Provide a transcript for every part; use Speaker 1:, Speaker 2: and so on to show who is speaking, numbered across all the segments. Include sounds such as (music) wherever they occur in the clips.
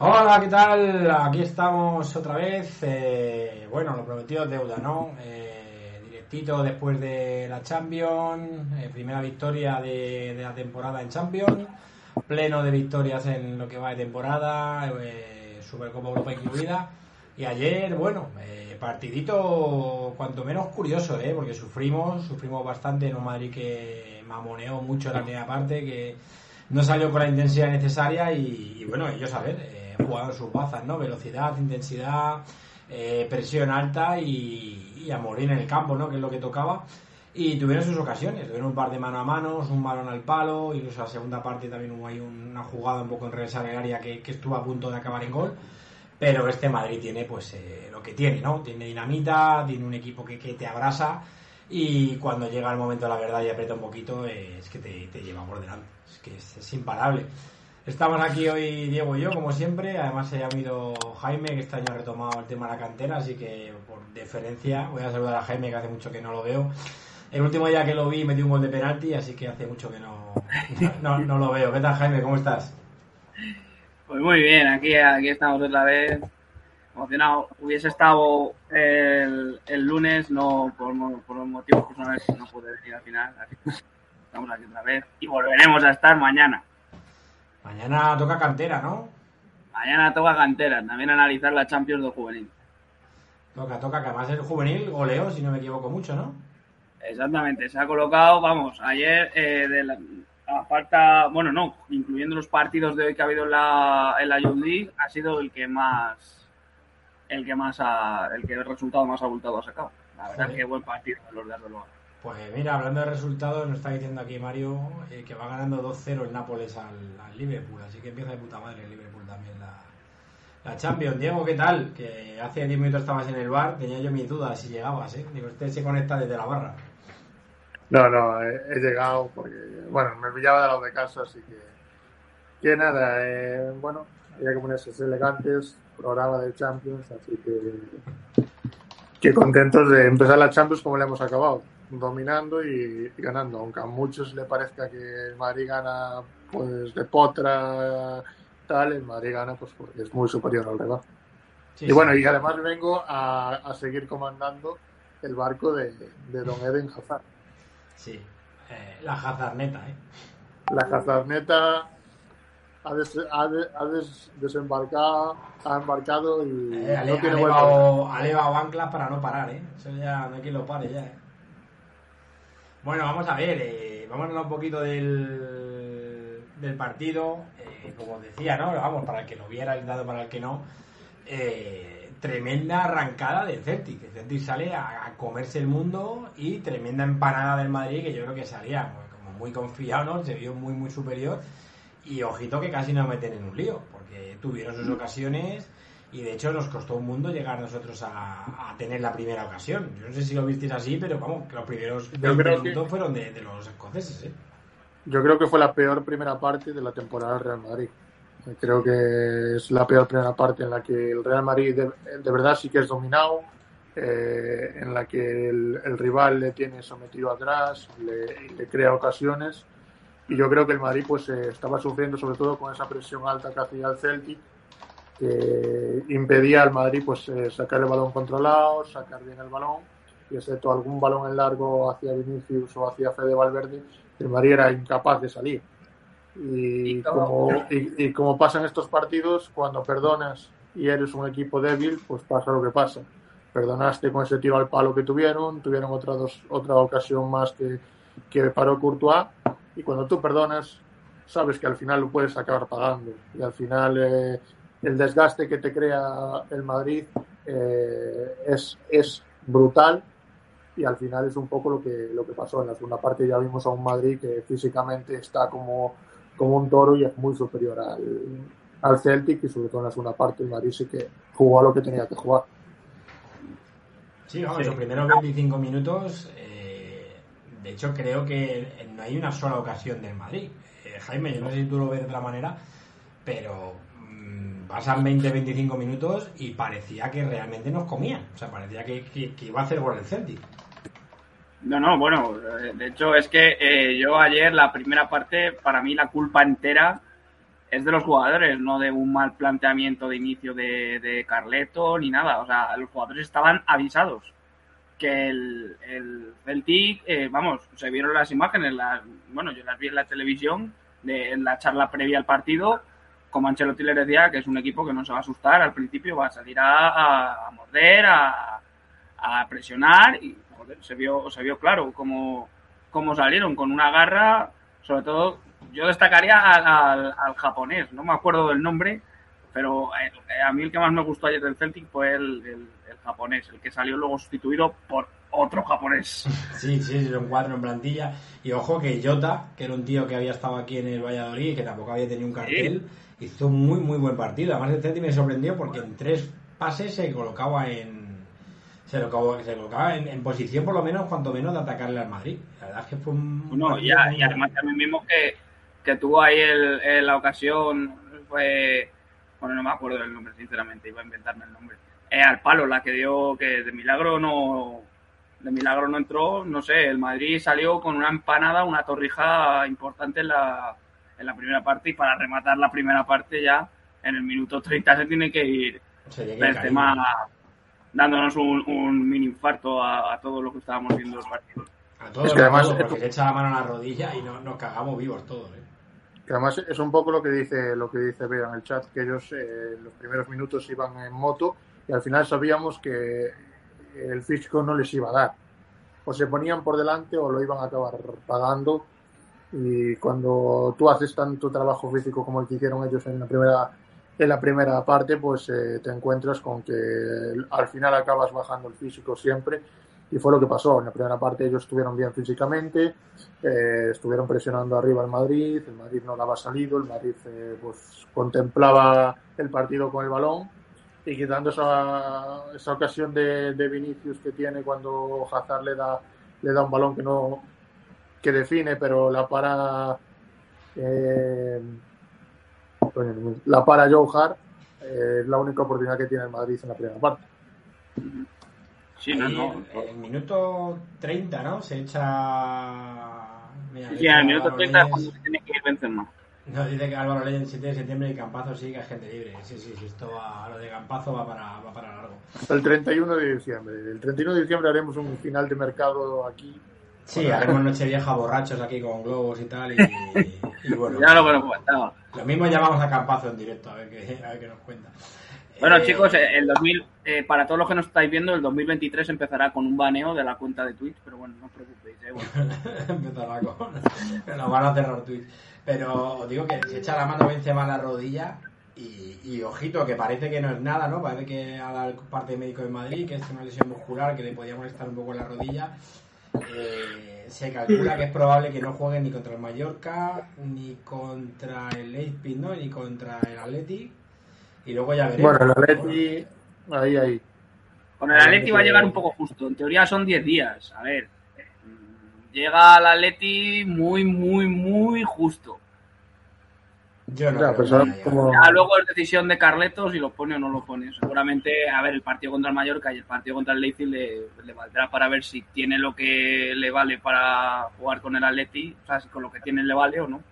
Speaker 1: Hola, ¿qué tal? Aquí estamos otra vez. Eh, bueno, lo prometido es deuda, ¿no? Eh, directito después de la Champions, eh, primera victoria de, de la temporada en Champions, pleno de victorias en lo que va de temporada, Supercopa Europa incluida. Y ayer, bueno, partidito cuanto menos curioso, ¿eh? porque sufrimos, sufrimos bastante en un Madrid que mamoneó mucho en la primera parte, que no salió con la intensidad necesaria y, y bueno, ellos a ver, eh, sus bazas, ¿no? Velocidad, intensidad, eh, presión alta y, y a morir en el campo, ¿no? Que es lo que tocaba. Y tuvieron sus ocasiones, tuvieron un par de mano a manos, un balón al palo, incluso la segunda parte también hubo ahí una jugada un poco en reversa del área que, estuvo a punto de acabar en gol. Pero este Madrid tiene pues eh, lo que tiene, ¿no? Tiene dinamita, tiene un equipo que, que te abrasa y cuando llega el momento de la verdad y aprieta un poquito es que te, lleva por delante, es que es imparable. Estamos aquí hoy Diego y yo, como siempre. Además se ha habido Jaime, que este año ha retomado el tema de la cantera, así que por deferencia voy a saludar a Jaime, que hace mucho que no lo veo. El último día que lo vi metí un gol de penalti, así que hace mucho que no, no, no lo veo. ¿Qué tal Jaime? ¿Cómo estás?
Speaker 2: Pues muy bien, aquí, aquí estamos otra vez. Emocionado. Hubiese estado el, el lunes, no por, por motivos personales, no pude venir al final. Estamos aquí otra vez y volveremos a estar mañana.
Speaker 1: Mañana toca cantera, ¿no?
Speaker 2: Mañana toca cantera, también analizar la Champions del Juvenil.
Speaker 1: Toca, toca, que además el juvenil goleó, si no me equivoco mucho, ¿no?
Speaker 2: Exactamente, se ha colocado, vamos, ayer eh, de la, a falta, bueno, no, incluyendo los partidos de hoy que ha habido en la, en la Youth League, ha sido el que más, el que más ha, el que el resultado más abultado ha sacado. La verdad
Speaker 1: Joder.
Speaker 2: que buen partido los de Arbeloa.
Speaker 1: Pues mira, hablando de resultados, nos está diciendo aquí Mario eh, que va ganando 2-0 el Nápoles al, Liverpool, así que empieza de puta madre el Liverpool también la, la Champions. Diego, ¿qué tal? Que hace 10 minutos estabas en el bar, tenía yo mis dudas si llegabas, ¿eh? Digo, usted se conecta desde la barra.
Speaker 3: No, no, he, llegado porque, bueno, me pillaba de lado de casa, así que, que nada, eh, bueno, había que ponerse elegantes, programa de Champions, así que, que contentos de empezar la Champions como le hemos acabado, dominando y, y ganando, aunque a muchos le parezca que el Madrid gana pues de potra, tal, el Madrid gana pues porque es muy superior al rival.
Speaker 1: Sí,
Speaker 3: Y
Speaker 1: sí.
Speaker 3: bueno, y además vengo a, a seguir comandando el barco de, de Don Eden Hazard.
Speaker 1: Sí, eh, la Hazardneta, ¿eh?
Speaker 3: La Hazardneta ha, des- ha de- ha des- desembarcado, ha embarcado y
Speaker 1: Eh, ha,
Speaker 3: no
Speaker 1: ha
Speaker 3: tiene
Speaker 1: anclas para no parar, ¿eh? Eso ya no hay quien lo pare ya, ¿eh? Bueno, vamos a ver, eh, vamos a hablar un poquito del, del partido. Eh, como decía, ¿no? Vamos, para el que lo viera, el dado para el que no. eh, tremenda arrancada del Celtic. El Celtic sale a, a comerse el mundo y tremenda empanada del Madrid que yo creo que salía como muy confiado, ¿no? Se vio muy, muy superior. Y ojito que casi nos meten en un lío, porque tuvieron sus ocasiones y de hecho nos costó un mundo llegar nosotros a, a tener la primera ocasión. Yo no sé si lo visteis así, pero vamos, que los primeros
Speaker 3: Yo
Speaker 1: 20
Speaker 3: creo que-
Speaker 1: minutos fueron de, de los escoceses, ¿eh?
Speaker 3: Yo creo que fue la peor primera parte de la temporada del Real Madrid. Creo que es la peor primera parte en la que el Real Madrid de, de verdad sí que es dominado, eh, en la que el, el rival le tiene sometido atrás, le, le crea ocasiones. Y yo creo que el Madrid pues eh, estaba sufriendo sobre todo con esa presión alta que hacía el Celtic, que impedía al Madrid pues eh, sacar el balón controlado, sacar bien el balón, y excepto algún balón en largo hacia Vinicius o hacia Fede Valverde, el Madrid era incapaz de salir. Y
Speaker 2: Y
Speaker 3: como, y, y como pasa en estos partidos, cuando perdonas y eres un equipo débil, pues pasa lo que pasa. Perdonaste con ese tiro al palo que tuvieron, tuvieron otra, dos, otra ocasión más que, que paró Courtois, y cuando tú perdonas, sabes que al final lo puedes acabar pagando. Y al final eh, el desgaste que te crea el Madrid eh, es, es brutal y al final es un poco lo que, lo que pasó. En la segunda parte ya vimos a un Madrid que físicamente está como, como un toro y es muy superior al, al Celtic y sobre todo en la segunda parte el Madrid sí que jugó a lo que tenía que jugar.
Speaker 1: Sí, vamos,
Speaker 2: Sí.
Speaker 1: los primeros 25 minutos, eh, de hecho creo que no hay una sola ocasión del Madrid. Eh, Jaime, yo no sé si tú lo ves de otra manera, pero pasan 20-25 minutos y parecía que realmente nos comían. O sea, parecía que, iba a hacer gol el Celtic.
Speaker 2: No, no, bueno, eh, de hecho es que eh, yo ayer la primera parte, para mí la culpa entera es de los jugadores, no de un mal planteamiento de inicio de, de Carleto ni nada. O sea, los jugadores estaban avisados que el, el Celtic, eh, vamos, se vieron las imágenes, bueno, yo las vi en la televisión, de, en la charla previa al partido, como Ancelotti le decía, que es un equipo que no se va a asustar al principio, va a salir a, a, a morder, a, a, presionar, y joder, se vio, se vio claro cómo, cómo salieron, con una garra, sobre todo, yo destacaría al, al, al japonés, no me acuerdo del nombre, pero eh, a mí el que más me gustó ayer del Celtic fue el, el, el, japonés, el que salió luego sustituido por otro japonés. (laughs)
Speaker 1: Sí, sí, son cuatro en plantilla. Y ojo que Jota, que era un tío que había estado aquí en el Valladolid y que tampoco había tenido un cartel, sí. Hizo un muy, muy buen partido. Además, el Celtic me sorprendió porque en tres pases se colocaba en. Se colocaba, se colocaba en, en, posición, por lo menos, cuanto menos, de atacarle al Madrid. La verdad es que fue un.
Speaker 2: No, ya, y además también vimos que, que tuvo ahí el, el, la ocasión, fue bueno, no me acuerdo del nombre, sinceramente, iba a inventarme el nombre. Eh, al palo, la que dio, que de milagro no, de milagro no entró, no sé, el Madrid salió con una empanada, una torrija importante en la, en la primera parte y para rematar la primera parte ya en el minuto 30 se tiene que ir el tema dándonos un, un, mini infarto a, a todo lo que estábamos viendo el partido.
Speaker 1: A todos, es que además, todo, porque se echa la mano a la rodilla y no, nos cagamos vivos todos. ¿eh?
Speaker 3: que además es un poco lo que dice lo que dice Bea en el chat que ellos eh, los primeros minutos iban en moto y al final sabíamos que el físico no les iba a dar o se ponían por delante o lo iban a acabar pagando y cuando tú haces tanto trabajo físico como el que hicieron ellos en la primera en la primera parte pues eh, te encuentras con que al final acabas bajando el físico siempre y fue lo que pasó. En la primera parte ellos estuvieron bien físicamente, eh, estuvieron presionando arriba al Madrid, el Madrid no daba salido, el Madrid eh, pues contemplaba el partido con el balón y quitando esa, esa ocasión de, de, Vinicius que tiene cuando Hazard le da, le da un balón que no que define pero la para eh, la para Joe Hart eh, es la única oportunidad que tiene el Madrid en la primera parte.
Speaker 2: Sí, no, no.
Speaker 1: En el minuto 30, ¿no? Se echa.
Speaker 2: Mira, sí, en el minuto 30 es cuando se tiene que ir Benzema.
Speaker 1: No, dice que Álvaro Ley el 7 de septiembre y Campazo sí que es gente libre. Sí, sí, sí, esto va, lo de Campazo va para, va para largo.
Speaker 3: Hasta el 31 de diciembre. El 31 de diciembre haremos un final de mercado aquí.
Speaker 1: Sí, haremos noche vieja borrachos aquí con globos y tal. Y, y (laughs) bueno.
Speaker 2: ya lo que nos comentaba.
Speaker 1: Lo mismo llamamos a Campazo en directo a ver qué, a ver qué nos cuenta.
Speaker 2: Bueno, eh, chicos, el 2000, eh, para todos los que nos estáis viendo, el 2023 empezará con un baneo de la cuenta de Twitch, pero bueno, no os preocupéis. Eh, (laughs) bueno.
Speaker 1: empezará con. (laughs) Nos van a cerrar Twitch. Pero os digo que se echa la mano Benzema a la rodilla y, y, ojito, que parece que no es nada, ¿no? Parece que a la parte médico de Madrid, que es una lesión muscular que le podía molestar un poco la rodilla. Eh, se calcula que es probable que no juegue ni contra el Mallorca, ni contra el Leipzig, ¿no? Ni contra el Athletic y luego ya veremos.
Speaker 3: Bueno, el Atleti, ahí, ahí.
Speaker 2: Con el Atleti va a llegar un poco justo. En teoría son 10 días. A ver, llega al Atleti muy, muy, muy justo.
Speaker 1: Yo no.
Speaker 3: Ya,
Speaker 1: creo
Speaker 3: pero
Speaker 1: que vaya.
Speaker 3: como-
Speaker 2: Ya luego es decisión de Carletos si lo pone o no lo pone. Seguramente, a ver, el partido contra el Mallorca y el partido contra el Leipzig le, le valdrá para ver si tiene lo que le vale para jugar con el Atleti, o sea, si con lo que tiene le vale o no.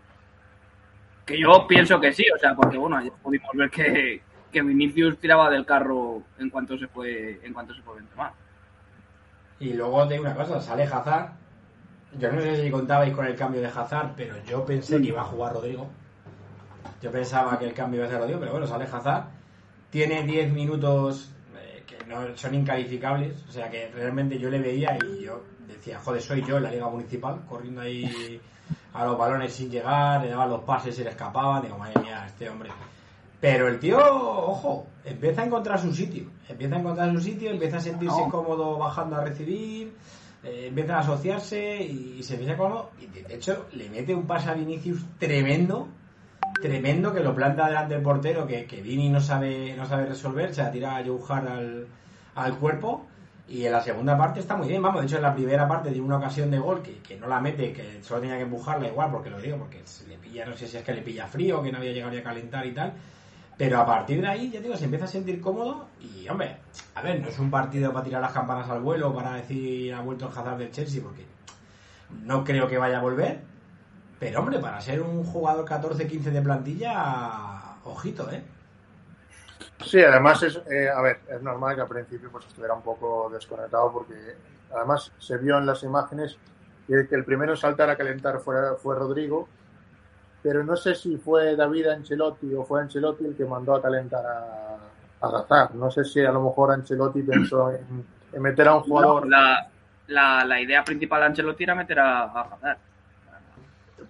Speaker 2: Que yo pienso que sí, o sea, porque bueno, ayer pudimos ver que, que Vinicius tiraba del carro en cuanto se fue, en cuanto se fue Benzema.
Speaker 1: Y luego te digo una cosa, sale Hazard. Yo no sé si contabais con el cambio de Hazard, pero yo pensé que iba a jugar Rodrigo. Yo pensaba que el cambio iba a ser Rodrigo, pero bueno, sale Hazard. Tiene 10 minutos eh, que no son incalificables. O sea que realmente yo le veía y yo decía, joder, soy yo en la Liga Municipal, corriendo ahí a los balones sin llegar, le daban los pases y le escapaban. Digo, madre mía, este hombre. Pero el tío, ojo, empieza a encontrar su sitio. Empieza a encontrar su sitio, empieza a sentirse
Speaker 2: No.
Speaker 1: cómodo bajando a recibir, eh, empieza a asociarse y, y se empieza cómodo. Y de hecho, le mete un pase a Vinicius tremendo, tremendo, que lo planta delante del portero, que, que Vini no sabe, no sabe resolver, se la tira a Joe al, al cuerpo. Y en la segunda parte está muy bien, vamos, de hecho en la primera parte de una ocasión de gol que, que no la mete, que solo tenía que empujarla igual, porque lo digo, porque se le pilla, no sé si es que le pilla frío, que no había llegado a calentar y tal, pero a partir de ahí, ya digo, se empieza a sentir cómodo y, hombre, a ver, no es un partido para tirar las campanas al vuelo, para decir ha vuelto el Hazard del Chelsea, porque no creo que vaya a volver, Pero hombre, para ser un jugador 14-15 de plantilla, ojito, ¿eh?
Speaker 3: Sí, además es, eh, a ver, es normal que al principio pues estuviera un poco desconectado porque además se vio en las imágenes que el primero en saltar a calentar fue, fue Rodrigo, pero no sé si fue David Ancelotti o fue Ancelotti el que mandó a calentar a, a Gazar. No sé si a lo mejor Ancelotti pensó en, en meter a un jugador.
Speaker 2: La, la, la, idea principal de Ancelotti era meter a, a.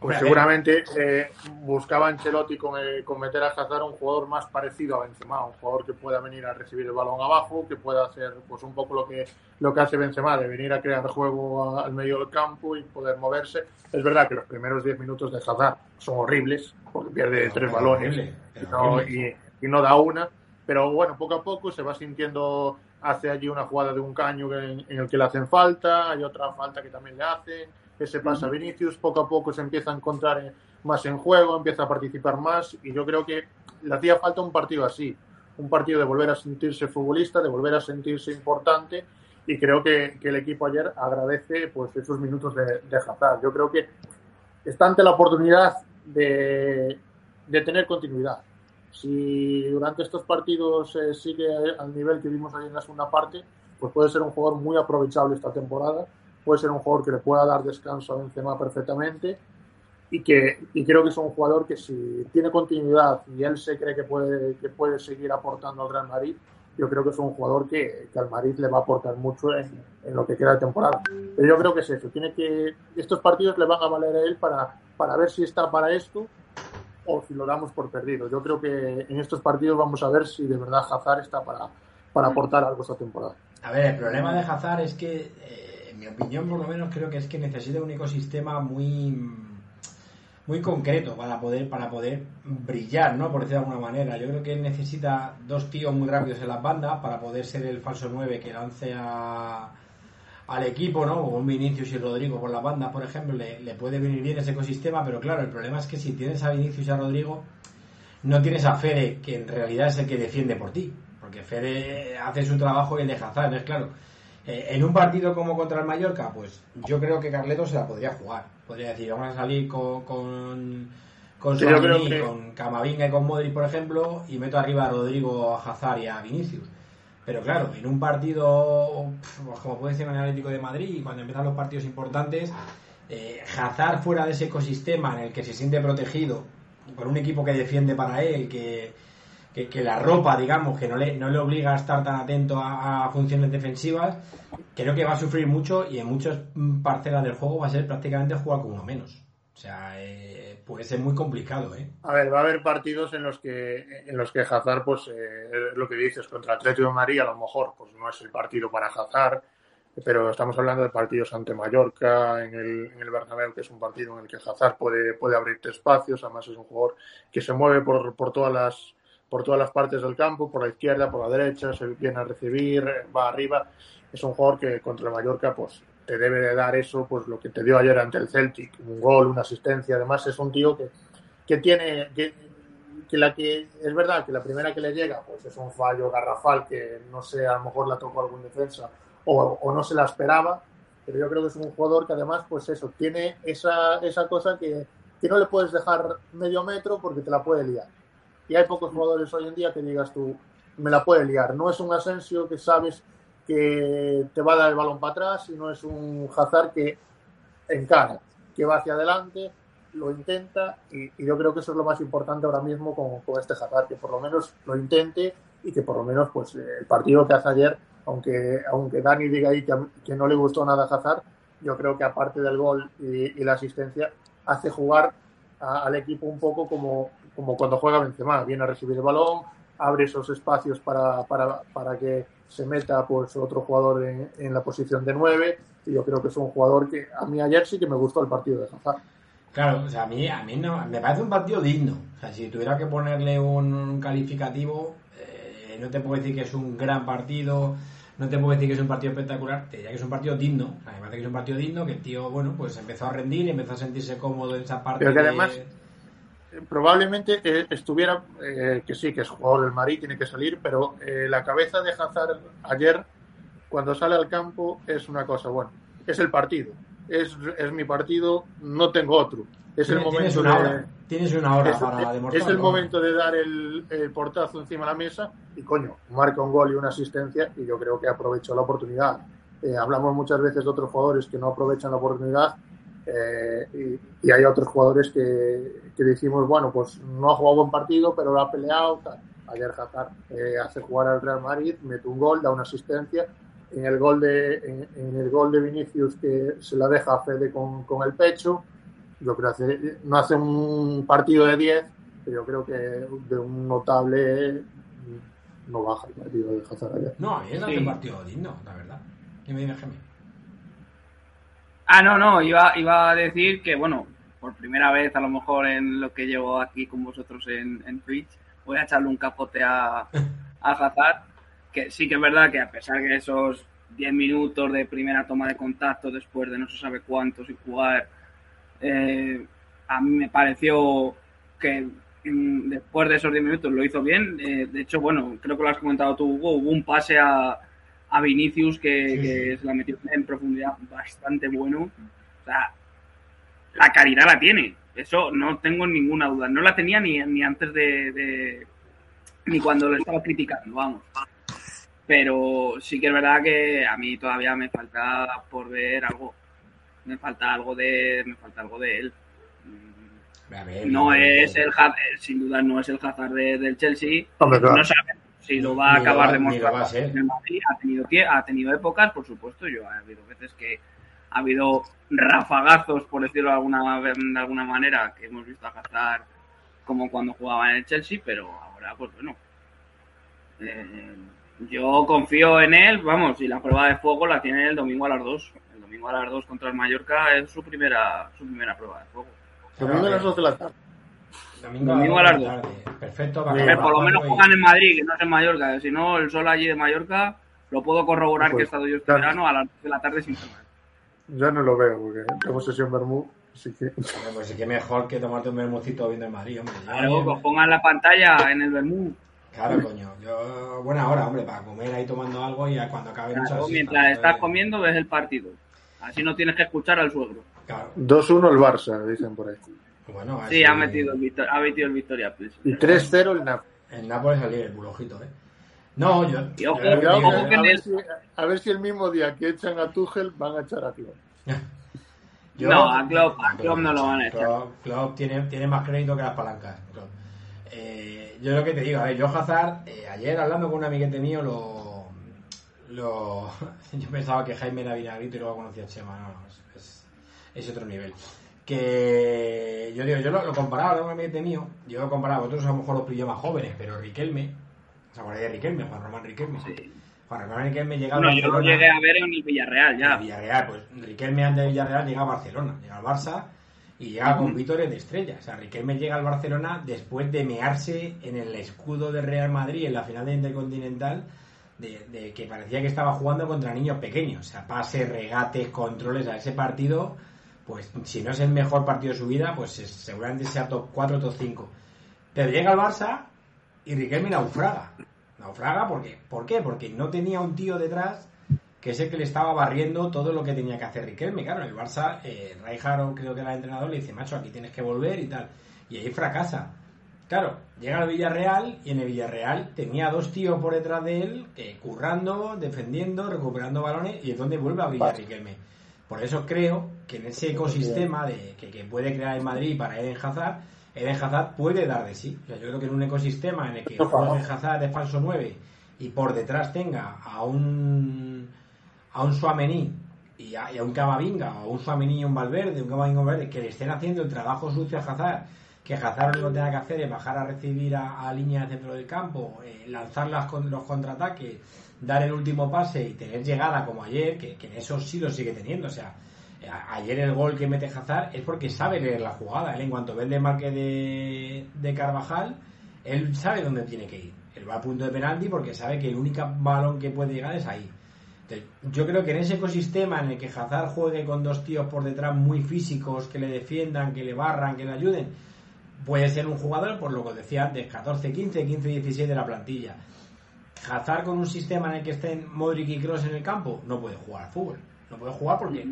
Speaker 3: Pues seguramente eh, buscaba Ancelotti con, eh, con, meter a Hazard un jugador más parecido a Benzema, un jugador que pueda venir a recibir el balón abajo, que pueda hacer pues un poco lo que lo que hace Benzema, de venir a crear juego al medio del campo y poder moverse. Es verdad que los primeros 10 minutos de Hazard son horribles, porque pierde pero, tres balones horrible, y, no, y, y no da una, pero bueno, poco a poco se va sintiendo, hace allí una jugada de un caño en, en el que le hacen falta, hay otra falta que también le hacen, que se pasa a Vinicius, poco a poco se empieza a encontrar más en juego, empieza a participar más y yo creo que le hacía falta un partido así, un partido de volver a sentirse futbolista, de volver a sentirse importante y creo que, que el equipo ayer agradece pues esos minutos de, de Hazard. Yo creo que está ante la oportunidad de, de tener continuidad. Si durante estos partidos eh, sigue al nivel que vimos ayer en la segunda parte, pues puede ser un jugador muy aprovechable esta temporada puede ser un jugador que le pueda dar descanso a Benzema perfectamente y que y creo que es un jugador que si tiene continuidad y él se cree que puede que puede seguir aportando al Real Madrid yo creo que es un jugador que, que al Madrid le va a aportar mucho en, en, lo que queda de temporada. Pero yo creo que es eso tiene que estos partidos le van a valer a él para para ver si está para esto o si lo damos por perdido. Yo creo que en estos partidos vamos a ver si de verdad Hazard está para para aportar algo esta temporada.
Speaker 1: A ver el problema de Hazard es que eh en mi opinión por lo menos creo que es que necesita un ecosistema muy muy concreto para poder para poder brillar, ¿no? Por decirlo de alguna manera. Yo creo que él necesita dos tíos muy rápidos en las bandas para poder ser el falso 9 que lance a, al equipo, ¿no? O un Vinicius y Rodrigo por las bandas, por ejemplo, le, puede venir bien ese ecosistema, pero claro, el problema es que si tienes a Vinicius y a Rodrigo, no tienes a Fede, que en realidad es el que defiende por ti, porque Fede hace su trabajo y el de Hazard, entonces claro, eh, en un partido como contra el Mallorca, pues yo creo que Carleto se la podría jugar. Podría decir, vamos a salir con, con, con, sí, que... con Camavinga y con Modric, por ejemplo, y meto arriba a Rodrigo, a Hazard y a Vinicius. Pero claro, en un partido, pues como puede ser en el Atlético de Madrid, y cuando empiezan los partidos importantes, eh, Hazard fuera de ese ecosistema en el que se siente protegido, por un equipo que defiende para él, que, que, la ropa, digamos, que no le, no le obliga a estar tan atento a, a, funciones defensivas, creo que va a sufrir mucho y en muchas parcelas del juego va a ser prácticamente jugar con uno menos. O sea, eh, puede ser muy complicado, ¿eh?
Speaker 3: A ver, va a haber partidos en los que en los que Hazard, pues, eh, lo que dices, contra Atlético de Madrid, a lo mejor, pues no es el partido para Hazard, pero estamos hablando de partidos ante Mallorca, en el, en el Bernabéu, que es un partido en el que Hazard puede, puede abrirte espacios, además es un jugador que se mueve por, por todas las por todas las partes del campo, por la izquierda, por la derecha, se viene a recibir, va arriba. Es un jugador que contra el Mallorca pues te debe de dar eso, pues lo que te dio ayer ante el Celtic, un gol, una asistencia. Además es un tío que, que tiene, que, que la que es verdad que la primera que le llega pues es un fallo garrafal que no sé, a lo mejor la tocó algún defensa o, o no se la esperaba, pero yo creo que es un jugador que además pues eso, tiene esa, esa cosa que, que no le puedes dejar medio metro porque te la puede liar y hay pocos jugadores hoy en día que digas tú, me la puede liar. No es un Asensio que sabes que te va a dar el balón para atrás y no es un Hazard que encara, que va hacia adelante, lo intenta y, yo creo que eso es lo más importante ahora mismo con, con, este Hazard, que por lo menos lo intente y que por lo menos pues el partido que hace ayer, aunque, aunque Dani diga ahí que, que no le gustó nada a Hazard, yo creo que aparte del gol y, la asistencia, hace jugar al equipo un poco como, como cuando juega Benzema, viene a recibir el balón, abre esos espacios para, para, para que se meta pues otro jugador en, en, la posición de 9 y yo creo que es un jugador que a mí ayer sí que me gustó el partido de Hazard.
Speaker 1: Claro, o sea, a mí, a mí no, me parece un partido digno. O sea, si tuviera que ponerle un calificativo, eh, no te puedo decir que es un gran partido, no te puedo decir que es un partido espectacular, te diría que es un partido digno. O sea, me parece que es un partido digno, que el tío, bueno, pues empezó a rendir, empezó a sentirse cómodo en esa parte.
Speaker 3: Pero que además, de probablemente eh, estuviera, eh, que sí, que es jugador del Madrid, tiene que salir, pero eh, la cabeza de Hazard ayer, cuando sale al campo, es una cosa, bueno, es el partido, es, es mi partido, no tengo otro. es el momento
Speaker 1: tienes una
Speaker 3: de-
Speaker 1: hora, tienes una hora
Speaker 3: es,
Speaker 1: para demostrarlo.
Speaker 3: es el momento de dar el, el portazo encima de la mesa y coño, marca un gol y una asistencia y yo creo que aprovechó la oportunidad. Eh, hablamos muchas veces de otros jugadores que no aprovechan la oportunidad eh, y, y hay otros jugadores que, que decimos, bueno, pues no ha jugado buen partido, pero lo ha peleado. Tal. Ayer Hazard eh, hace jugar al Real Madrid, mete un gol, da una asistencia. En el gol de, en, en el gol de Vinicius que se la deja a Fede con, con el pecho, yo creo que hace, no hace un partido de 10, pero yo creo que de un notable no baja el partido de Hazard ayer.
Speaker 1: No, a mí me
Speaker 2: Sí.
Speaker 1: hace un partido digno, la verdad. ¿Qué me dice Gemma?
Speaker 2: Ah, no, no, iba, iba a decir que, bueno, por primera vez a lo mejor en lo que llevo aquí con vosotros en, en Twitch, voy a echarle un capote a, a Hazard, que sí que es verdad que a pesar que esos 10 minutos de primera toma de contacto después de no se sabe cuántos y jugar, eh, a mí me pareció que mm, después de esos 10 minutos lo hizo bien. Eh, de hecho, bueno, creo que lo has comentado tú, Hugo, hubo un pase a, a Vinicius que,
Speaker 1: Sí,
Speaker 2: que se la metió en profundidad bastante bueno. O sea, la calidad la tiene. Eso no tengo ninguna duda. No la tenía ni, ni antes de, de- ni cuando lo estaba criticando, vamos. Pero sí que es verdad que a mí todavía me falta por ver algo. Me falta algo de, me falta algo de él.
Speaker 1: A ver,
Speaker 2: No es el Hazard, sin duda no es el Hazard de- del Chelsea.
Speaker 3: Hombre, claro.
Speaker 2: No sabemos si lo va a
Speaker 1: Ni lo
Speaker 2: acabar
Speaker 1: va-
Speaker 2: de
Speaker 1: ni lo
Speaker 2: mostrar
Speaker 1: va a ser.
Speaker 2: en el Madrid. Ha tenido, ha tenido épocas, por supuesto. Yo ha habido veces que ha habido rafagazos, por decirlo de alguna, de alguna manera, que hemos visto a Hazard como cuando jugaba en el Chelsea, pero ahora, pues bueno. Eh, yo confío en él, vamos, y la prueba de fuego la tiene el domingo a las 2. El domingo a las 2 contra el Mallorca es su primera, su primera prueba de fuego.
Speaker 3: Domingo a las 12 de la tarde.
Speaker 1: Domingo,
Speaker 2: Domingo
Speaker 1: a las
Speaker 2: las
Speaker 1: dos de la tarde. Perfecto. para acabar
Speaker 2: por lo menos
Speaker 1: y-
Speaker 2: juegan en Madrid, que no es en Mallorca. Si no, el sol allí de Mallorca lo puedo corroborar
Speaker 3: Pues,
Speaker 2: que he estado yo este
Speaker 3: claro.
Speaker 2: verano a las 2 de la tarde sin semana.
Speaker 3: Ya no lo veo porque tengo sesión Bermú, así que
Speaker 1: Hombre, Pues sí que mejor que tomarte un bermucito viendo el Madrid, hombre. Yo
Speaker 2: Claro, os pongan la pantalla en el Bermú.
Speaker 1: Claro, coño. Yo, buena hora, hombre, para comer ahí tomando algo y cuando acabe
Speaker 2: Claro, mientras estás comiendo ves el partido. Así no tienes que escuchar al suegro.
Speaker 1: Claro.
Speaker 3: 2-1 el Barça, dicen por ahí.
Speaker 1: Bueno, a ver
Speaker 2: Sí, ha metido el Victor- ha metido el Victoria Plus.
Speaker 3: Y 3-0 el Napoli.
Speaker 1: El Nápoles salir el bulojito, ¿eh? No, yo.
Speaker 3: A, ver
Speaker 2: el-
Speaker 3: si, a ver si el mismo día que echan a Tuchel van a echar a Klopp. (laughs)
Speaker 1: yo-
Speaker 2: No, a Klopp- a Klopp no lo van a echar.
Speaker 1: Klopp, Klopp tiene, tiene más crédito que las palancas. Eh, yo lo que te digo, a ver, yo Hazard, eh, ayer hablando con un amiguete mío, lo, lo (laughs) yo pensaba que Jaime era vinagrito y luego conocía a Chema, no, no, es, es- es otro nivel. Que yo digo, yo lo, lo comparaba con un amiguete mío, yo lo comparaba, vosotros a lo mejor los pillo más jóvenes, pero Riquelme, ¿os acordáis de Riquelme? Juan Román Riquelme.
Speaker 2: Sí.
Speaker 1: Juan Román Riquelme llega al
Speaker 2: Bueno, yo lo
Speaker 1: Barcelona-
Speaker 2: llegué a ver en el Villarreal
Speaker 1: el
Speaker 2: ya.
Speaker 1: Villarreal, pues Riquelme antes de Villarreal llega a Barcelona, llega al Barça y llega con vítores de estrella. O sea, Riquelme llega al Barcelona después de mearse en el escudo de Real Madrid en la final de Intercontinental, de, de que parecía que estaba jugando contra niños pequeños. O sea, pases, regates, controles a ese partido, pues si no es el mejor partido de su vida, pues es- seguramente sea top 4, top 5. Pero llega al Barça y Riquelme naufraga. Naufraga porque, ¿por qué? Porque no tenía un tío detrás que es el que le estaba barriendo todo lo que tenía que hacer Riquelme. Claro, en el Barça, eh, creo que era el entrenador, le dice, macho, aquí tienes que volver y tal. Y ahí fracasa. Claro, llega al Villarreal y en el Villarreal tenía dos tíos por detrás de él, que currando, defendiendo, recuperando balones, y es donde vuelve a brillar. Riquelme. Por eso creo que en ese ecosistema de, que, que puede crear el Madrid para Eden Hazard, Eden Hazard puede dar de sí. O sea, yo creo que en un ecosistema en el que
Speaker 3: vamos.
Speaker 1: Hazard de falso 9 y por detrás tenga a un a un Suamení y a, y a un Camavinga o un Suamení y un Valverde, un Camavinga y un Valverde, que le estén haciendo el trabajo sucio a Hazard, que Hazard lo que tenga que hacer es bajar a recibir a, a línea de centro del campo, eh, lanzar las los contraataques, dar el último pase y tener llegada como ayer, que, que en eso sí lo sigue teniendo. O sea, ayer el gol que mete Hazard es porque sabe leer la jugada. Él en cuanto ve el desmarque de, de Carvajal, él sabe dónde tiene que ir. Él va al punto de penalti porque sabe que el único balón que puede llegar es ahí. Entonces, yo creo que en ese ecosistema en el que Hazard juegue con dos tíos por detrás muy físicos, que le defiendan, que le barran, que le ayuden, puede ser un jugador, por lo que decía antes, 14, 15, 15, 16 de la plantilla. Hazard con un sistema en el que estén Modric y Kroos en el campo, no puede jugar al fútbol. No puede jugar porque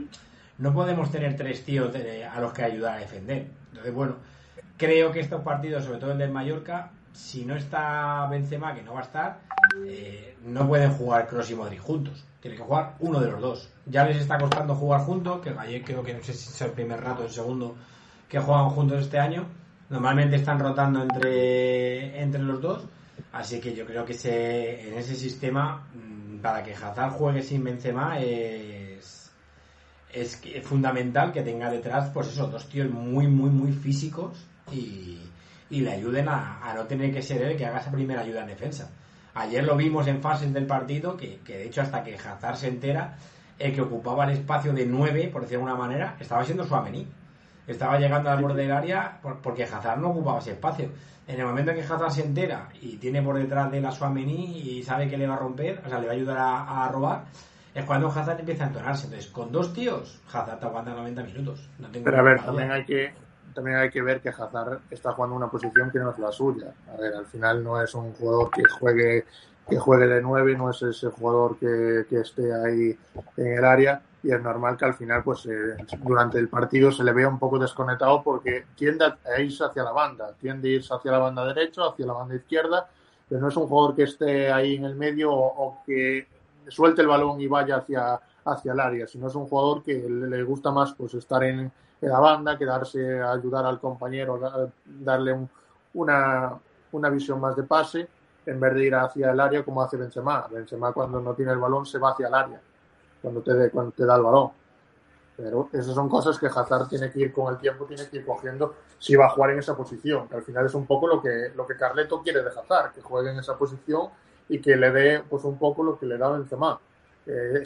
Speaker 1: no podemos tener tres tíos a los que ayudar a defender. Entonces, bueno, creo que estos partidos, sobre todo el del Mallorca, si no está Benzema, que no va a estar, eh, no pueden jugar Kroos y Modric juntos. Tiene que jugar uno de los dos. Ya les está costando jugar juntos, que ayer creo que no sé si es el primer rato o el segundo que juegan juntos este año. Normalmente están rotando entre, entre los dos. Así que yo creo que se, en ese sistema, mm, para que Hazard juegue sin Benzema, es, es, fundamental que tenga detrás, pues eso, dos tíos muy, muy, muy físicos y, y le ayuden a, no tener que ser él que haga esa primera ayuda en defensa. Ayer lo vimos en fases del partido, que, que de hecho hasta que Hazard se entera, el que ocupaba el espacio de 9, por decirlo de alguna manera, estaba siendo Suamení. Estaba llegando al borde del área porque Hazard no ocupaba ese espacio. En el momento en que Hazard se entera y tiene por detrás de la Suamení y sabe que le va a romper, o sea, le va a ayudar a, robar, es cuando Hazard empieza a entonarse. Entonces, con dos tíos, Hazard te aguanta 90 minutos.
Speaker 3: Pero a ver, también hay que también hay que ver que Hazard está jugando una posición que no es la suya. A ver, al final no es un jugador que juegue que juegue de nueve, no es ese jugador que, esté ahí en el área y es normal que al final pues eh, durante el partido se le vea un poco desconectado porque tiende a irse hacia la banda, tiende a irse hacia la banda derecha, hacia la banda izquierda, pero no es un jugador que esté ahí en el medio o, que suelte el balón y vaya hacia, hacia el área, sino es un jugador que le, gusta más pues estar en, en la banda, quedarse a ayudar al compañero, darle una, una visión más de pase, en vez de ir hacia el área como hace Benzema. Benzema cuando no tiene el balón se va hacia el área, cuando te, cuando te da el balón. Pero esas son cosas que Hazard tiene que ir con el tiempo, tiene que ir cogiendo si va a jugar en esa posición. Que al final es un poco lo que, lo que Carleto quiere de Hazard, que juegue en esa posición y que le dé pues un poco lo que le da Benzema. Eh,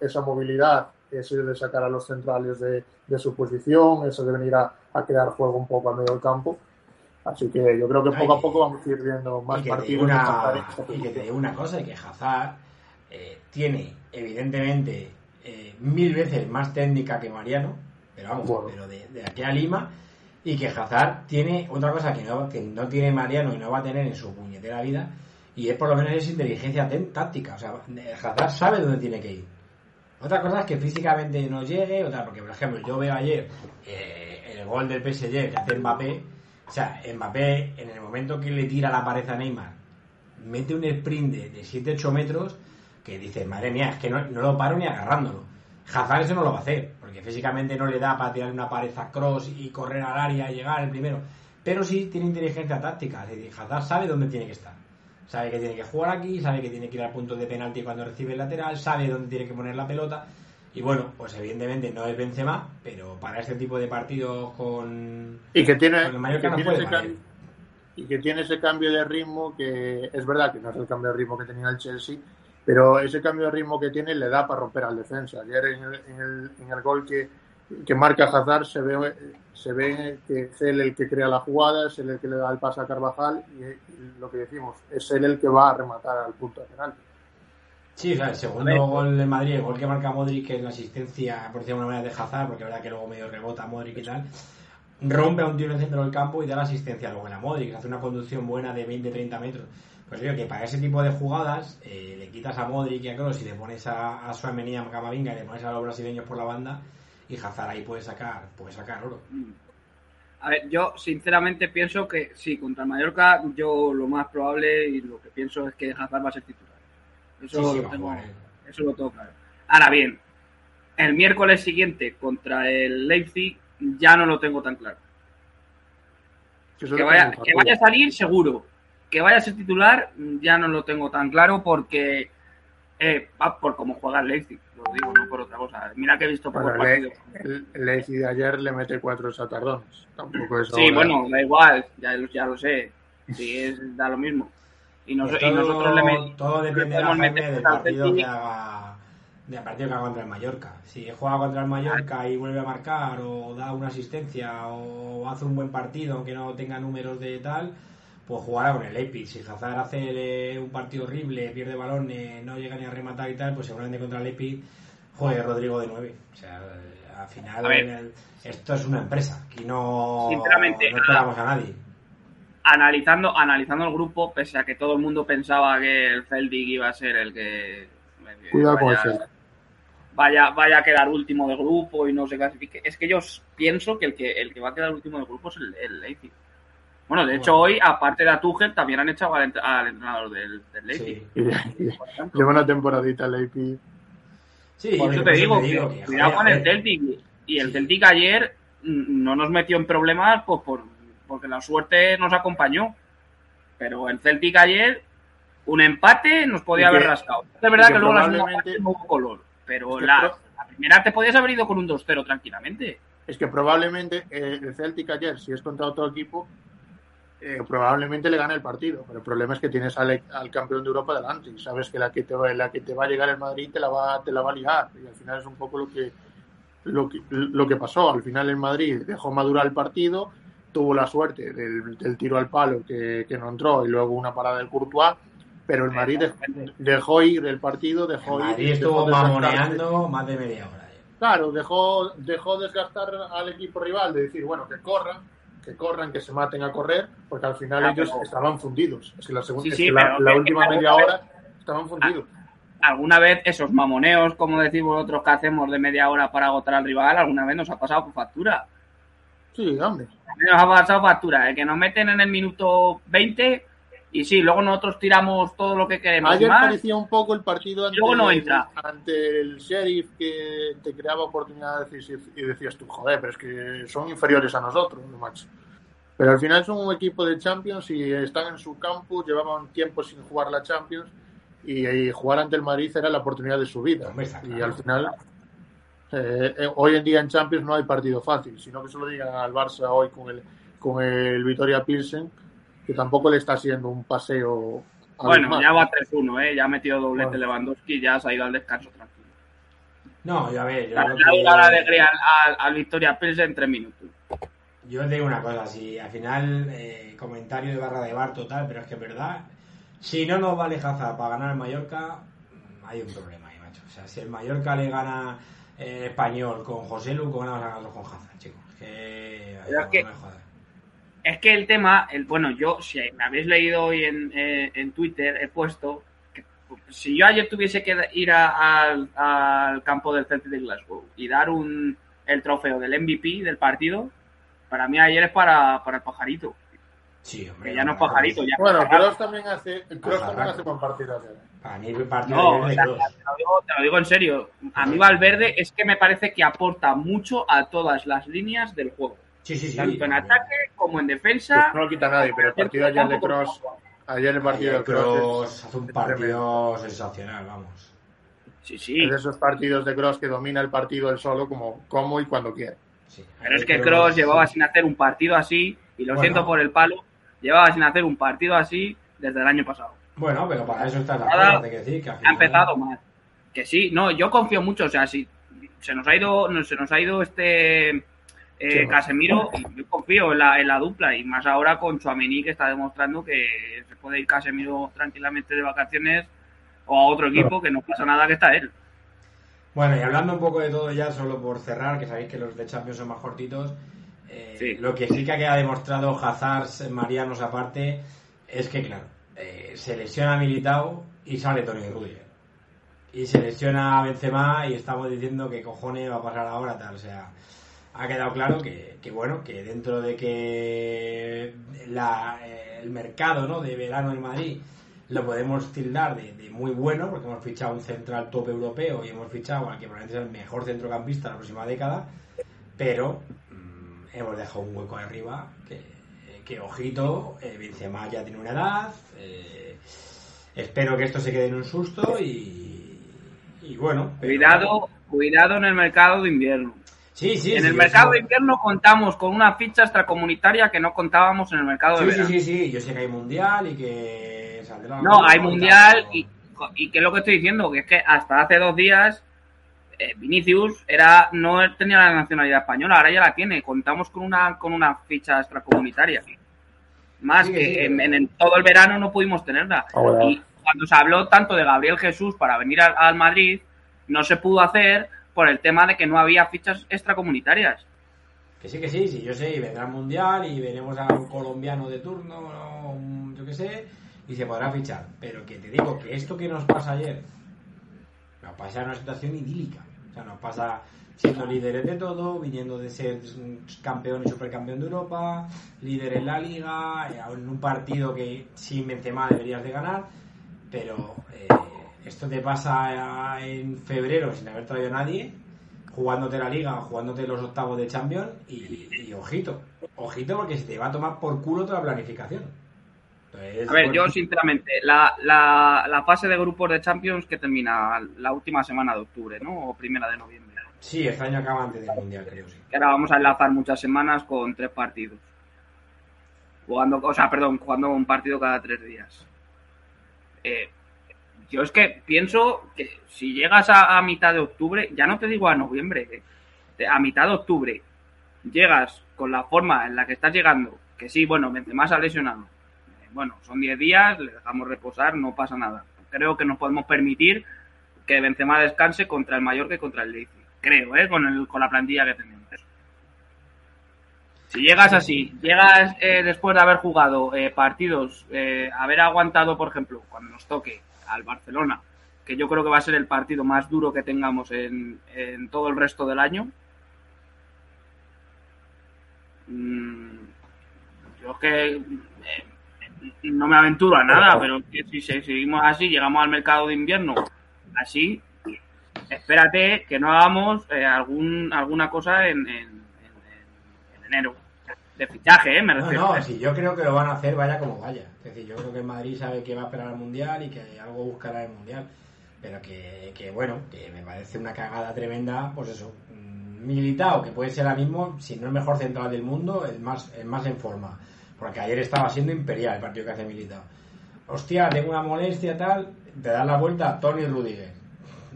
Speaker 3: esa movilidad ese de sacar a los centrales de, su posición, eso de venir a, crear juego un poco a medio del campo. Así que yo creo que poco a poco vamos a ir viendo más partidos.
Speaker 1: y que te digo una cosa, que Hazard eh, tiene evidentemente eh, mil veces más técnica que Mariano, pero vamos, pero de, aquí a Lima, y que Hazard tiene otra cosa que no, que no tiene Mariano y no va a tener en su puñetera vida, y es por lo menos esa inteligencia táctica. O sea, Hazard sabe dónde tiene que ir otra cosa es que físicamente no llegue, otra, porque por ejemplo yo veo ayer eh, el gol del PSG que hace Mbappé, o sea, Mbappé en el momento que le tira la pared a Neymar, mete un sprint de, 7-8 metros que dice, madre mía, es que no, lo paro ni agarrándolo. Hazard eso no lo va a hacer, porque físicamente no le da para tirar una pared a cross y correr al área y llegar el primero. Pero sí tiene inteligencia táctica, es decir, Hazard sabe dónde tiene que estar sabe que tiene que jugar aquí, sabe que tiene que ir al punto de penalti cuando recibe el lateral, sabe dónde tiene que poner la pelota. Y bueno, pues evidentemente no es Benzema, pero para este tipo de partidos con,
Speaker 3: y que tiene, el y que tiene ese cambio de ritmo que es verdad que no es el cambio de ritmo que tenía el Chelsea, pero ese cambio de ritmo que tiene le da para romper al defensa. Ayer en el, en el gol que, que marca Hazard se ve, se ve que es él el que crea la jugada, es él el que le da el pase a Carvajal y, lo que decimos, es él el que va a rematar al punto de penal.
Speaker 1: Sí, o sea, el segundo gol de Madrid, el gol que marca Modric, que es la asistencia, por decirlo de una manera, de Hazard, porque es verdad que luego medio rebota Modric y tal, rompe a un tiro en el centro del campo y da la asistencia luego a Modric, hace una conducción buena de 20-30 metros. Pues digo que para ese tipo de jugadas eh, le quitas a Modric y a Kroos y le pones a, a Suamení, a Camavinga y le pones a los brasileños por la banda y Hazard ahí puede sacar, puede sacar oro.
Speaker 2: A ver, yo sinceramente pienso que sí, contra Mallorca, yo lo más probable y lo que pienso es que Hazard va a ser titular. Eso, lo, tengo, eso lo tengo claro. Ahora bien, el miércoles siguiente contra el Leipzig ya no lo tengo tan claro. Que vaya, que vaya a salir seguro. Que vaya a ser titular ya no lo tengo tan claro porque eh, por cómo juega el Leipzig otra cosa. Mira que he visto por
Speaker 3: el El, de ayer le mete cuatro satardones. Tampoco es
Speaker 2: Sí, bueno, da igual, ya, ya lo sé. Sí, es, da lo mismo. Y, nos,
Speaker 1: todo,
Speaker 2: nosotros le metemos.
Speaker 1: Todo depende de la del partido que haga del partido que haga contra el Mallorca. Si juega contra el Mallorca y vuelve a marcar o da una asistencia o hace un buen partido aunque no tenga números de tal, pues jugará con el Epic. Si Hazard hace un partido horrible, pierde balones, no llega ni a rematar y tal, pues seguramente contra el Epic juegue Rodrigo de 9. O sea, al final esto es una empresa. Aquí no,
Speaker 2: Sinceramente,
Speaker 1: no esperamos a nadie.
Speaker 2: Analizando, analizando el grupo, pese a que todo el mundo pensaba que el Celtic iba a ser el que...
Speaker 3: Cuidado con el
Speaker 2: vaya, vaya a quedar último de grupo y no se clasifique. Es que yo pienso que el que, el que va a quedar último de grupo es el, el Leipzig. Bueno, de hecho, hoy, aparte de a Tuchel, también han echado al, entrenador del, del Leipzig.
Speaker 3: Lleva una temporadita el Leipzig.
Speaker 2: Sí, por eso te digo, que, cuidado con el Celtic. Y el Celtic ayer no nos metió en problemas pues, por, porque la suerte nos acompañó. Pero el Celtic ayer, un empate nos podía haber rascado. Es verdad que, luego la no hubo color. Pero la, primera te podías haber ido con un 2-0 tranquilamente.
Speaker 3: Es que probablemente eh, el Celtic ayer, si es contra otro equipo, eh, probablemente le gane el partido. Pero el problema es que tienes al, campeón de Europa delante y sabes que la que, te va, la que te va a llegar el Madrid te la va, te la va a ligar. Y al final es un poco lo que, lo que, lo que pasó. Al final el Madrid dejó madurar el partido, tuvo la suerte del, tiro al palo que, no entró y luego una parada del Courtois. Pero el Madrid dejó ir el partido, dejó
Speaker 1: el Madrid estuvo mamoneando más de media hora.
Speaker 3: Claro, dejó, dejó desgastar al equipo rival de decir, bueno, que corra, que corran, que se maten a correr, porque al final ellos estaban fundidos. Es que la, segunda, la, última media hora estaban fundidos.
Speaker 2: ¿Alguna vez esos mamoneos, como decimos vosotros que hacemos de media hora para agotar al rival, alguna vez nos ha pasado por factura?
Speaker 3: Sí, hombre.
Speaker 2: Nos ha pasado factura, el que nos meten en el minuto 20 y sí, luego nosotros tiramos todo lo que queremos.
Speaker 3: Ayer parecía un poco el partido
Speaker 2: ante, no entra.
Speaker 3: ante el sheriff que te creaba oportunidades y decías tú, joder, pero es que son inferiores a nosotros, macho. Pero al final son un equipo de Champions y están en su campus, llevaban tiempo sin jugar la Champions y, jugar ante el Madrid era la oportunidad de su vida. y al final, eh, eh, hoy en día en Champions no hay partido fácil, sino que se lo digan al Barça hoy con el, con el Vitoria Pilsen que tampoco le está haciendo un paseo.
Speaker 2: Bueno, ya va 3-1, ¿eh? ya ha metido doblete Lewandowski ya se ha ido al descanso tranquilo.
Speaker 1: No, ya ves.
Speaker 2: Yo le la alegría al, al, Victoria Pils en 3 minutos.
Speaker 1: Yo os digo una cosa, si al final, eh, comentario de barra de bar total, pero es que es verdad, si no nos vale Hazard para ganar el Mallorca, hay un problema ahí, macho. O sea, si el Mallorca le gana el eh, español con José Lu, ¿cómo vamos a ganarlo con Hazard, chicos? Que,
Speaker 2: es que, es que el tema, el, bueno, yo, si me habéis leído hoy en, eh, en Twitter, he puesto que si yo ayer tuviese que ir al campo del Celtic de Glasgow y dar un, el trofeo del MVP del partido, para mí ayer es para, para el pajarito.
Speaker 1: Sí, hombre.
Speaker 2: Que ya no es pajarito. Ya
Speaker 3: bueno, Kroos también hace, Kroos también hace buen partido.
Speaker 1: Para mí partido
Speaker 2: no, te, lo digo, te lo digo en serio. A mí Valverde es que me parece que aporta mucho a todas las líneas del juego.
Speaker 1: Sí, sí, sí.
Speaker 2: Tanto en ataque como en defensa.
Speaker 3: Pues no lo quita nadie, pero el partido ayer de Cross. Ayer el partido de Cross.
Speaker 1: hace un partido sensacional, vamos.
Speaker 2: Sí, sí.
Speaker 3: Es de esos partidos de Cross que domina el partido él solo como, como y cuando quiere.
Speaker 2: Sí, pero es que Cross llevaba sin hacer un partido así, y lo siento por el palo, llevaba sin hacer un partido así desde el año pasado.
Speaker 1: Bueno, pero para eso está la de que decir que
Speaker 2: Ha empezado mal. Que sí, no, yo confío mucho, o sea, si se nos ha ido, se nos ha ido este eh, Casemiro, yo confío en la, en la dupla y más ahora con Chuamení que está demostrando que se puede ir Casemiro tranquilamente de vacaciones o a otro equipo que no pasa nada que está él.
Speaker 1: Bueno, y hablando un poco de todo ya, solo por cerrar, que sabéis que los de Champions son más cortitos, eh, lo que sí que ha demostrado Hazard, Marianos aparte, es que, claro, eh, se lesiona Militao y sale Tony Rudiger. Y se lesiona Benzema y estamos diciendo que cojones va a pasar ahora tal, o sea ha quedado claro que, bueno, que dentro de que la, eh, el mercado ¿no? de verano en Madrid lo podemos tildar de, muy bueno, porque hemos fichado un central top europeo y hemos fichado al que probablemente es el mejor centrocampista de la próxima década, pero mm, hemos dejado un hueco arriba que, ojito, eh, Benzema ya tiene una edad, eh, espero que esto se quede en un susto y, bueno.
Speaker 2: Cuidado, cuidado en el mercado de invierno
Speaker 1: Sí, sí,
Speaker 2: en el mercado de invierno contamos con una ficha extracomunitaria que no contábamos en el mercado de verano.
Speaker 1: Sí, sí, sí, yo sé que hay mundial y que
Speaker 2: No, hay mundial y, y que es lo que estoy diciendo, que es que hasta hace dos días eh, Vinicius era no tenía la nacionalidad española, ahora ya la tiene. Contamos con una con una ficha extracomunitaria. Más que en, todo el verano no pudimos tenerla. Ah, y cuando se habló tanto de Gabriel Jesús para venir al Madrid, no se pudo hacer por el tema de que no había fichas extracomunitarias.
Speaker 1: Que sí, que sí, sí, yo sé, y vendrá el Mundial y veremos a un colombiano de turno, yo qué sé, y se podrá fichar. Pero que te digo que esto que nos pasa ayer, nos pasa en una situación idílica. O sea, nos pasa siendo líderes de todo, viniendo de ser campeón y supercampeón de Europa, líder en la liga, eh, en un partido que sin Benzema deberías de ganar, pero eh, esto te pasa en febrero sin haber traído a nadie, jugándote la liga, jugándote los octavos de Champions y, y ojito, ojito porque se te va a tomar por culo toda la planificación.
Speaker 2: a ver, yo sinceramente, la, la, la, fase de grupos de Champions que termina la última semana de octubre, ¿no? O primera de noviembre.
Speaker 1: Sí, este año acaba antes del Mundial, creo, sí.
Speaker 2: Ahora vamos a enlazar muchas semanas con tres partidos. Jugando, o sea, perdón, jugando un partido cada tres días. Eh, yo es que pienso que si llegas a, mitad de octubre, ya no te digo a noviembre, eh, a mitad de octubre, llegas con la forma en la que estás llegando, que sí, bueno, más ha lesionado. Eh, bueno, son 10 días, le dejamos reposar, no pasa nada. Creo que nos podemos permitir que Benzema descanse contra el Mallorca y contra el Leipzig. Creo, ¿eh? Con, el, con la plantilla que tenemos. Si llegas así, llegas eh, después de haber jugado partidos, haber aguantado, por ejemplo, cuando nos toque al Barcelona, que yo creo que va a ser el partido más duro que tengamos en, en todo el resto del año. Mm, yo es que eh, no me aventuro a nada, pero si seguimos así, llegamos al mercado de invierno así, espérate que no hagamos eh, algún, alguna cosa en, en, en, enero. De fichaje, ¿eh? Me refiero.
Speaker 1: No, no, si yo creo que lo van a hacer vaya como vaya. Es decir, yo creo que Madrid sabe que va a esperar al Mundial y que algo buscará el Mundial. Pero que, que bueno, que me parece una cagada tremenda, pues eso. Militao, que puede ser ahora mismo, si no el mejor central del mundo, el más, el más en forma. Porque ayer estaba siendo imperial el partido que hace Militao. Hostia, tengo una molestia tal, te das la vuelta a Tony Rudiger.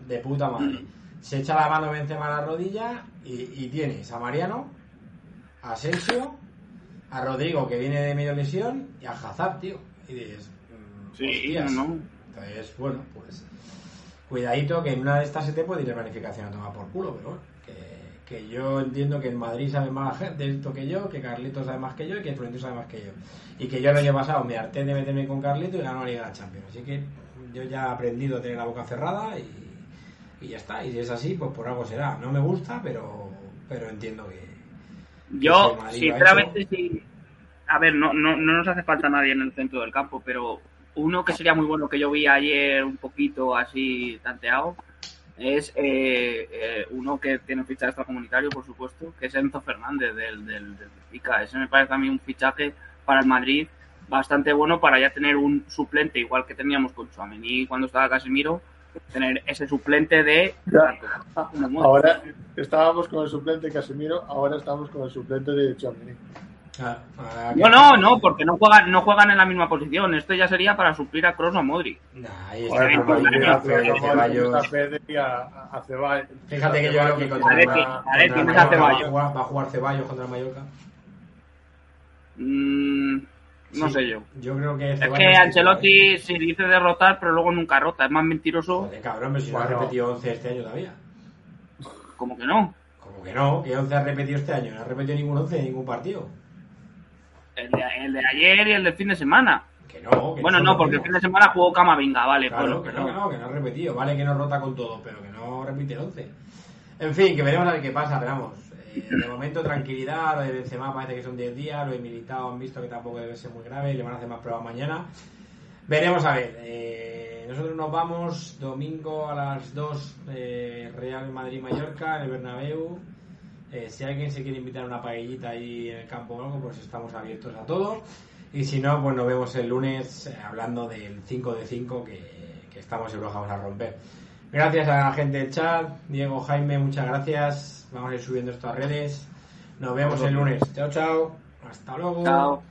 Speaker 1: De puta madre. Se echa la mano Benzema a la rodilla y, y tienes a Mariano, a Asensio, a Rodrigo que viene de medio lesión y a Hazard, tío. Y dices, mmm,
Speaker 2: sí, no.
Speaker 1: Entonces, bueno, pues cuidadito que en una de estas se te puede ir la planificación a tomar por culo, pero bueno, que, que, yo entiendo que en Madrid sabe más de esto que yo, que Carlito sabe más que yo y que Florentino sabe más que yo. Y que yo el año pasado me harté de meterme con Carlito y ganó la Liga de Champions. Así que yo ya he aprendido a tener la boca cerrada y, y ya está. Y si es así, pues por algo será. No me gusta, pero, pero entiendo que.
Speaker 2: Yo, sinceramente, sí. A ver, no, no, no nos hace falta nadie en el centro del campo, pero uno que sería muy bueno que yo vi ayer un poquito así tanteado es eh, eh, uno que tiene ficha extracomunitario, por supuesto, que es Enzo Fernández del, del, del. Ese me parece a mí un fichaje para el Madrid bastante bueno para ya tener un suplente, igual que teníamos con Chuamení cuando estaba Casemiro, tener ese suplente de...
Speaker 3: Ya, ahora estábamos con el suplente Casemiro, ahora estamos con el suplente de.
Speaker 1: Ah, ah,
Speaker 2: No, no, no, porque no juegan, no juegan en la misma posición. Esto ya sería para suplir a Kroos o a Modric.
Speaker 1: Nah, ahí está,
Speaker 3: Bueno,
Speaker 1: como dice
Speaker 3: a
Speaker 1: Ceballos.
Speaker 3: Ceballos, a Fede y a, a Ceballos.
Speaker 1: Fíjate que yo creo que contra, va a jugar, va a jugar Ceballos contra el Mallorca.
Speaker 2: No
Speaker 1: Sí,
Speaker 2: sé yo.
Speaker 1: Yo creo que
Speaker 2: Es
Speaker 1: Ceballos
Speaker 2: que Ancelotti se dice derrotar, pero luego nunca rota. Es más mentiroso.
Speaker 1: Joder, cabrón, pero si no ha repetido 11 este año todavía.
Speaker 2: Como que no.
Speaker 1: Como que no, que 11 ha repetido este año. No ha repetido ningún 11 en ningún partido.
Speaker 2: El de, el de ayer y el del fin de semana.
Speaker 1: Que no. Que
Speaker 2: Bueno, no, porque el fin de semana jugó Camavinga, vale.
Speaker 1: Claro,
Speaker 2: bueno,
Speaker 1: que no, que no, que no ha repetido. Vale que no rota con todo, pero que no repite el 11. En fin, que veremos a ver qué pasa, veremos. De momento, tranquilidad. Lo de Benzema parece que son 10 días. Lo de Militao han visto que tampoco debe ser muy grave. Le van a hacer más pruebas mañana. Veremos a ver. Eh, nosotros nos vamos domingo a las 2 eh, Real Madrid-Mallorca en el Bernabéu. Eh, si alguien se quiere invitar a una paellita ahí en el campo o algo, pues estamos abiertos a todo. Y si no, pues nos vemos el lunes eh, hablando del 5 de 5 que, que estamos seguros que vamos a romper. Gracias a la gente del chat. Diego, Jaime, muchas gracias. Vamos a ir subiendo esto a redes. Nos vemos el lunes. Chao, chao. Hasta luego.
Speaker 2: Chao.